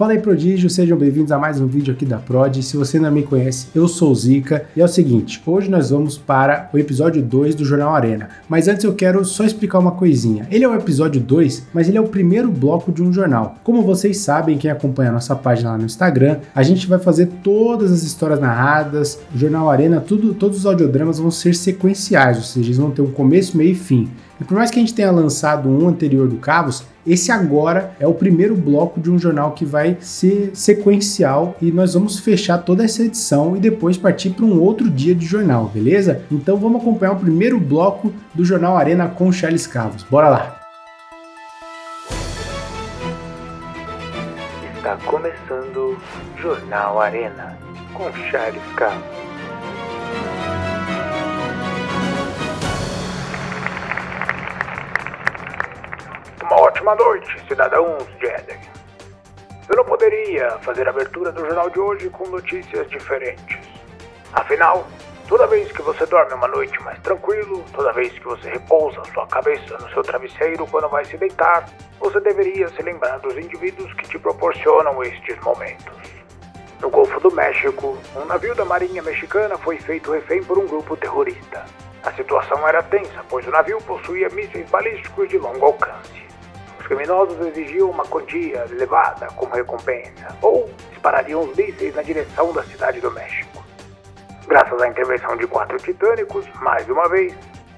Fala aí, Prodígio, sejam bem-vindos a mais um vídeo aqui da Prod. Se você não me conhece, eu sou o Zica e é o seguinte: hoje nós vamos para o episódio 2 do Jornal Arena. Mas antes eu quero só explicar uma coisinha. Ele é o episódio 2, mas ele é o primeiro bloco de um jornal. Como vocês sabem, quem acompanha a nossa página lá no Instagram, a gente vai fazer todas as histórias narradas, o Jornal Arena, tudo, todos os audiodramas vão ser sequenciais, ou seja, eles vão ter um começo, meio e fim. E por mais que a gente tenha lançado um anterior do Cabos, esse agora é o primeiro bloco de um jornal que vai ser sequencial e nós vamos fechar toda essa edição e depois partir para um outro dia de jornal, beleza? Então vamos acompanhar o primeiro bloco do Jornal Arena com Charles Cavos. Bora lá! Está começando Jornal Arena com Charles Cavos. Ótima noite, cidadãos de Éden. Eu não poderia fazer a abertura do jornal de hoje com notícias diferentes. Afinal, toda vez que você dorme uma noite mais tranquilo, toda vez que você repousa sua cabeça no seu travesseiro quando vai se deitar, você deveria se lembrar dos indivíduos que te proporcionam estes momentos. No Golfo do México, um navio da Marinha Mexicana foi feito refém por um grupo terrorista. A situação era tensa, pois o navio possuía mísseis balísticos de longo alcance criminosos exigiam uma quantia elevada como recompensa ou disparariam os mísseis na direção da cidade do México. Graças à intervenção de quatro titânicos, mais uma vez,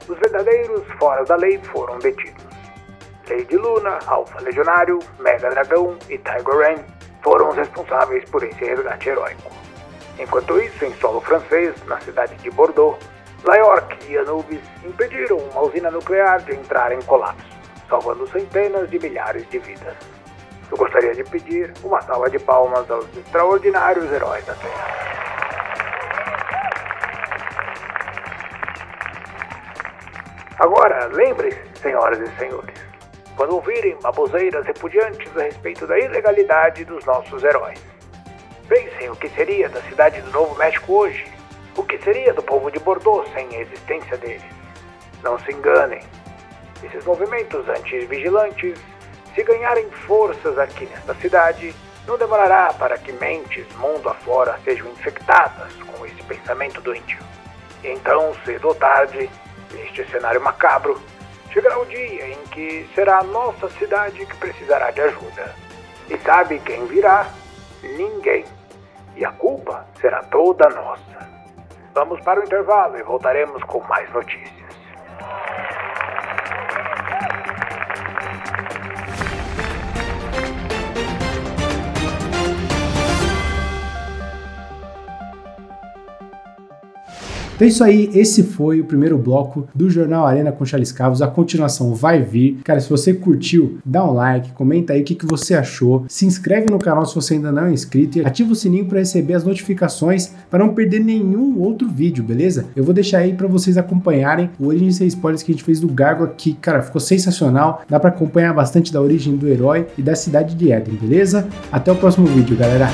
os verdadeiros fora da lei foram detidos. Lady Luna, Alpha Legionário, Mega Dragão e Tiger Ren foram os responsáveis por esse resgate heróico. Enquanto isso, em solo francês, na cidade de Bordeaux, Layork e Anubis impediram uma usina nuclear de entrar em colapso salvando centenas de milhares de vidas. Eu gostaria de pedir uma salva de palmas aos extraordinários heróis da Terra. Agora, lembre-se, senhoras e senhores, quando ouvirem baboseiras repudiantes a respeito da ilegalidade dos nossos heróis. Pensem o que seria da cidade do Novo México hoje. O que seria do povo de Bordeaux sem a existência deles? Não se enganem, esses movimentos anti-vigilantes, se ganharem forças aqui nesta cidade, não demorará para que mentes mundo afora sejam infectadas com esse pensamento doentio. Então, cedo ou tarde, neste cenário macabro, chegará o dia em que será a nossa cidade que precisará de ajuda. E sabe quem virá? Ninguém. E a culpa será toda nossa. Vamos para o intervalo e voltaremos com mais notícias. Então é isso aí, esse foi o primeiro bloco do Jornal Arena com Charles Cavos. A continuação vai vir. Cara, se você curtiu, dá um like, comenta aí o que, que você achou. Se inscreve no canal se você ainda não é inscrito e ativa o sininho para receber as notificações para não perder nenhum outro vídeo, beleza? Eu vou deixar aí para vocês acompanharem o Origem sem spoilers que a gente fez do Gargoyle, que, cara, ficou sensacional. Dá para acompanhar bastante da origem do herói e da cidade de Eden, beleza? Até o próximo vídeo, galera.